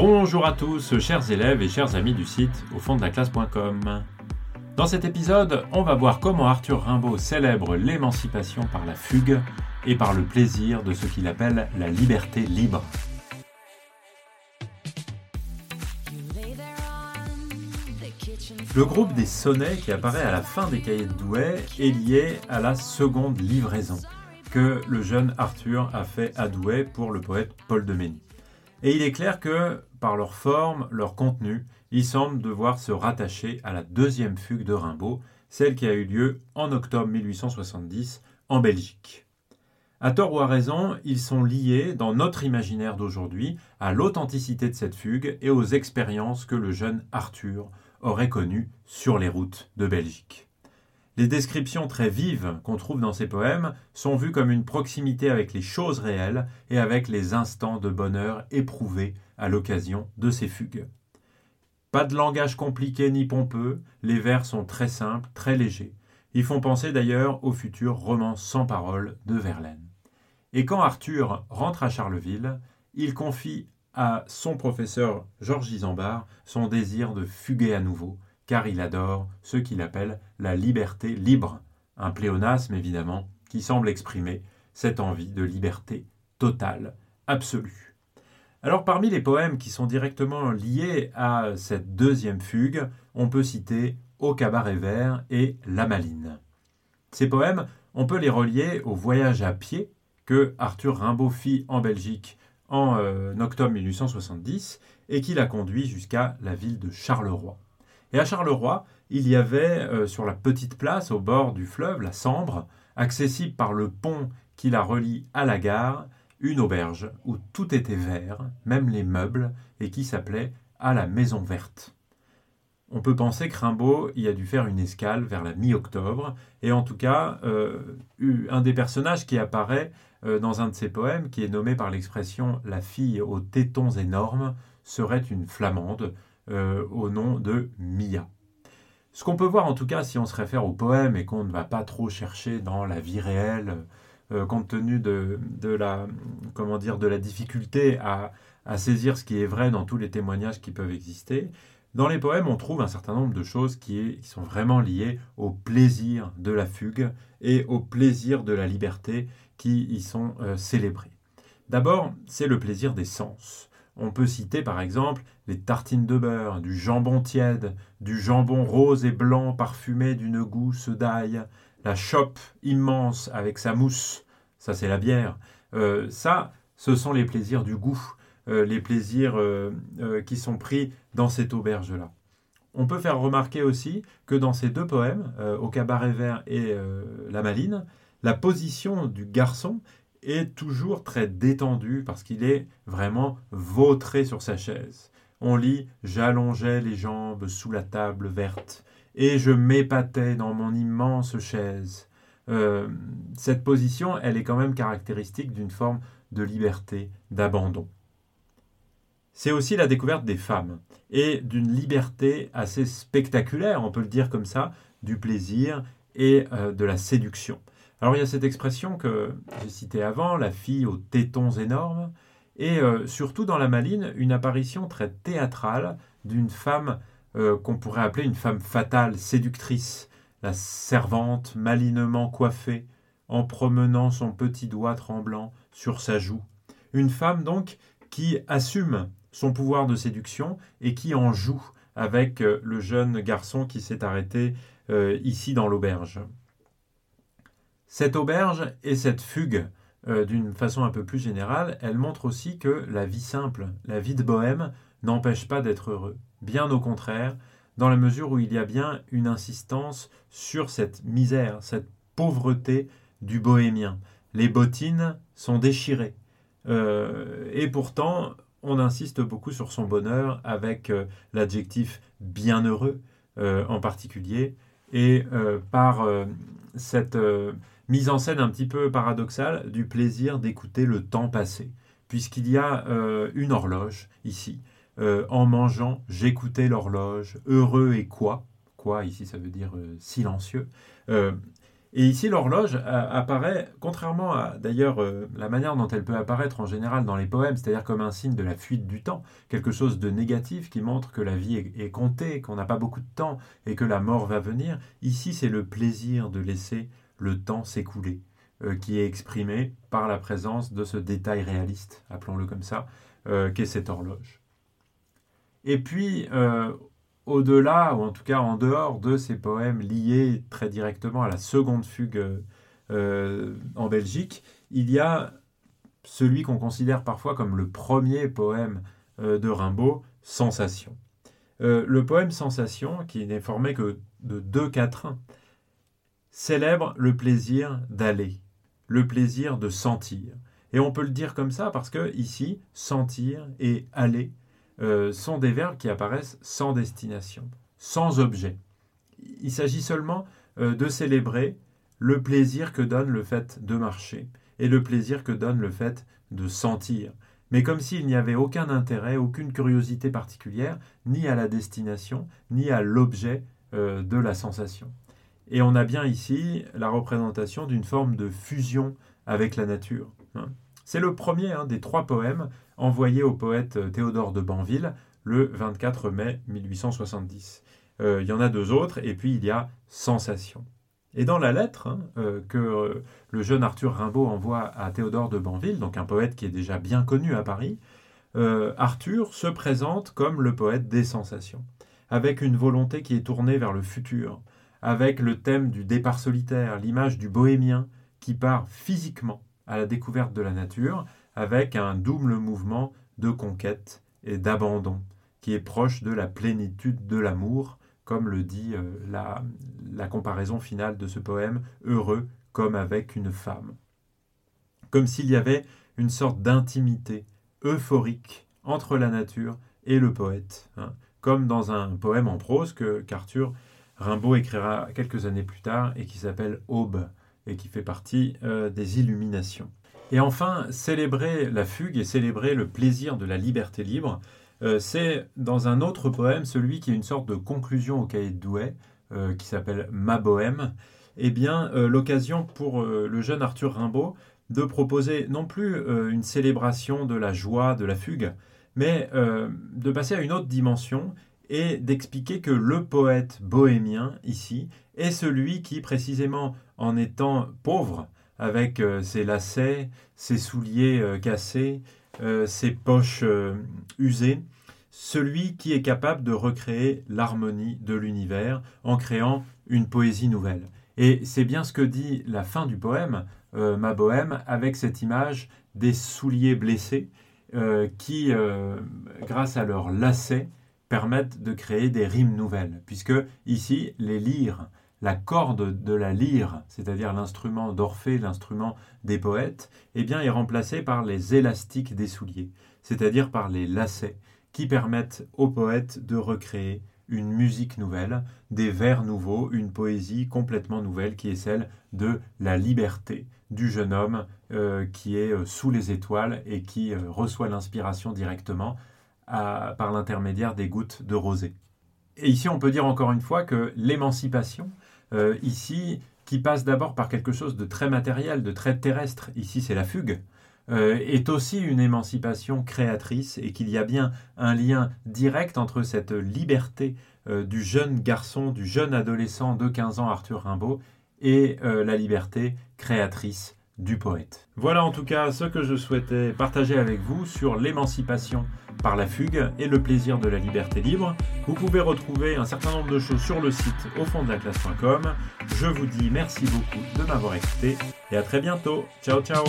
Bonjour à tous, chers élèves et chers amis du site au fond de la classe.com. Dans cet épisode, on va voir comment Arthur Rimbaud célèbre l'émancipation par la fugue et par le plaisir de ce qu'il appelle la liberté libre. Le groupe des sonnets qui apparaît à la fin des cahiers de Douai est lié à la seconde livraison que le jeune Arthur a fait à Douai pour le poète Paul de Mény. Et il est clair que, par leur forme, leur contenu, ils semblent devoir se rattacher à la deuxième fugue de Rimbaud, celle qui a eu lieu en octobre 1870 en Belgique. À tort ou à raison, ils sont liés dans notre imaginaire d'aujourd'hui à l'authenticité de cette fugue et aux expériences que le jeune Arthur aurait connues sur les routes de Belgique. Les descriptions très vives qu'on trouve dans ces poèmes sont vues comme une proximité avec les choses réelles et avec les instants de bonheur éprouvés à l'occasion de ces fugues. Pas de langage compliqué ni pompeux, les vers sont très simples, très légers. Ils font penser d'ailleurs au futur roman sans parole de Verlaine. Et quand Arthur rentre à Charleville, il confie à son professeur Georges Isambard son désir de fuguer à nouveau, car il adore ce qu'il appelle la liberté libre, un pléonasme évidemment qui semble exprimer cette envie de liberté totale, absolue. Alors parmi les poèmes qui sont directement liés à cette deuxième fugue, on peut citer Au cabaret vert et La Maline. Ces poèmes, on peut les relier au voyage à pied que Arthur Rimbaud fit en Belgique en euh, octobre 1870 et qui l'a conduit jusqu'à la ville de Charleroi. Et à Charleroi, il y avait euh, sur la petite place au bord du fleuve, la Sambre, accessible par le pont qui la relie à la gare, une auberge où tout était vert, même les meubles, et qui s'appelait à la Maison Verte. On peut penser que Rimbaud y a dû faire une escale vers la mi-octobre, et en tout cas, euh, un des personnages qui apparaît euh, dans un de ses poèmes, qui est nommé par l'expression la fille aux tétons énormes, serait une flamande, euh, au nom de Mia. Ce qu'on peut voir en tout cas si on se réfère au poème et qu'on ne va pas trop chercher dans la vie réelle, euh, compte tenu de, la, comment dire, de la difficulté à, saisir ce qui est vrai dans tous les témoignages qui peuvent exister, dans les poèmes on trouve un certain nombre de choses qui, sont vraiment liées au plaisir de la fugue et au plaisir de la liberté qui y sont euh, célébrés. D'abord, c'est le plaisir des sens. On peut citer par exemple les tartines de beurre, du jambon tiède, du jambon rose et blanc parfumé d'une gousse d'ail, la chope immense avec sa mousse, ça c'est la bière. Euh, ça, ce sont les plaisirs du goût, euh, les plaisirs euh, qui sont pris dans cette auberge-là. On peut faire remarquer aussi que dans ces deux poèmes, Au cabaret vert et La maline, la position du garçon est toujours très détendu parce qu'il est vraiment vautré sur sa chaise. On lit J'allongeais les jambes sous la table verte et je m'épatais dans mon immense chaise. Euh, cette position, elle est quand même caractéristique d'une forme de liberté, d'abandon. C'est aussi la découverte des femmes et d'une liberté assez spectaculaire, on peut le dire comme ça, du plaisir et euh, de la séduction. Alors il y a cette expression que j'ai citée avant, la fille aux tétons énormes, et euh, surtout dans la maline, une apparition très théâtrale d'une femme euh, qu'on pourrait appeler une femme fatale, séductrice, la servante malinement coiffée, en promenant son petit doigt tremblant sur sa joue. Une femme donc qui assume son pouvoir de séduction et qui en joue avec euh, le jeune garçon qui s'est arrêté ici dans l'auberge. Cette auberge et cette fugue, euh, d'une façon un peu plus générale, elle montre aussi que la vie simple, la vie de bohème, n'empêche pas d'être heureux. Bien au contraire, dans la mesure où il y a bien une insistance sur cette misère, cette pauvreté du bohémien. Les bottines sont déchirées. Euh, et pourtant, on insiste beaucoup sur son bonheur avec euh, l'adjectif bienheureux en particulier, et par cette mise en scène un petit peu paradoxale du plaisir d'écouter le temps passer, puisqu'il y a euh, une horloge ici. Euh, en mangeant, j'écoutais l'horloge, heureux et quoi? Quoi ici ça veut dire euh, silencieux. Et ici, l'horloge apparaît, contrairement à d'ailleurs la manière dont elle peut apparaître en général dans les poèmes, c'est-à-dire comme un signe de la fuite du temps, quelque chose de négatif qui montre que la vie est, comptée, qu'on n'a pas beaucoup de temps et que la mort va venir. Ici, c'est le plaisir de laisser le temps s'écouler, euh, qui est exprimé par la présence de ce détail réaliste, appelons-le comme ça, euh, qu'est cette horloge. Et puis, au-delà, ou en tout cas en dehors de ces poèmes liés très directement à la seconde fugue euh, en Belgique, il y a celui qu'on considère parfois comme le premier poème euh, de Rimbaud, Sensation. Euh, le poème Sensation, qui n'est formé que de deux quatrains, célèbre le plaisir d'aller, le plaisir de sentir. Et on peut le dire comme ça parce que ici, sentir et aller euh, sont des verbes qui apparaissent sans destination, sans objet. Il s'agit seulement euh, de célébrer le plaisir que donne le fait de marcher et le plaisir que donne le fait de sentir, mais comme s'il n'y avait aucun intérêt, aucune curiosité particulière, ni à la destination, ni à l'objet euh, de la sensation. Et on a bien ici la représentation d'une forme de fusion avec la nature. Hein. C'est le premier hein, des trois poèmes envoyés au poète euh, Théodore de Banville le 24 mai 1870. Euh, il y en a deux autres, et puis il y a Sensation. Et dans la lettre hein, euh, que le jeune Arthur Rimbaud envoie à Théodore de Banville, donc un poète qui est déjà bien connu à Paris, Arthur se présente comme le poète des sensations, avec une volonté qui est tournée vers le futur, avec le thème du départ solitaire, l'image du bohémien qui part physiquement à la découverte de la nature, avec un double mouvement de conquête et d'abandon, qui est proche de la plénitude de l'amour, comme le dit euh, la, comparaison finale de ce poème, heureux comme avec une femme. Comme s'il y avait une sorte d'intimité euphorique entre la nature et le poète, hein, comme dans un poème en prose que qu'Arthur Rimbaud écrira quelques années plus tard et qui s'appelle Aube, et qui fait partie euh, des illuminations. Et enfin, célébrer la fugue et célébrer le plaisir de la liberté libre, euh, c'est dans un autre poème, celui qui est une sorte de conclusion au cahier de Douai, euh, qui s'appelle Ma Bohème, eh bien l'occasion pour le jeune Arthur Rimbaud de proposer non plus une célébration de la joie de la fugue, mais de passer à une autre dimension et d'expliquer que le poète bohémien, ici, est celui qui, précisément en étant pauvre, avec euh, ses lacets, ses souliers euh, cassés, euh, ses poches usées, celui qui est capable de recréer l'harmonie de l'univers en créant une poésie nouvelle. Et c'est bien ce que dit la fin du poème, Ma Bohème, avec cette image des souliers blessés qui, grâce à leurs lacets, permettent de créer des rimes nouvelles, puisque ici, les lyres, la corde de la lyre, c'est-à-dire l'instrument d'Orphée, l'instrument des poètes, eh bien, est remplacée par les élastiques des souliers, c'est-à-dire par les lacets, qui permettent aux poètes de recréer une musique nouvelle, des vers nouveaux, une poésie complètement nouvelle qui est celle de la liberté du jeune homme euh, qui est euh, sous les étoiles et qui euh, reçoit l'inspiration directement par l'intermédiaire des gouttes de rosée. Et ici, on peut dire encore une fois que l'émancipation, euh, ici, qui passe d'abord par quelque chose de très matériel, de très terrestre, ici c'est la fugue, euh, est aussi une émancipation créatrice et qu'il y a bien un lien direct entre cette liberté euh, du jeune garçon, du jeune adolescent de 15 ans Arthur Rimbaud et la liberté créatrice du poète. Voilà en tout cas ce que je souhaitais partager avec vous sur l'émancipation par la fugue et le plaisir de la liberté libre. Vous pouvez retrouver un certain nombre de choses sur le site au fond de la classe.com. Je vous dis merci beaucoup de m'avoir écouté et à très bientôt. Ciao ciao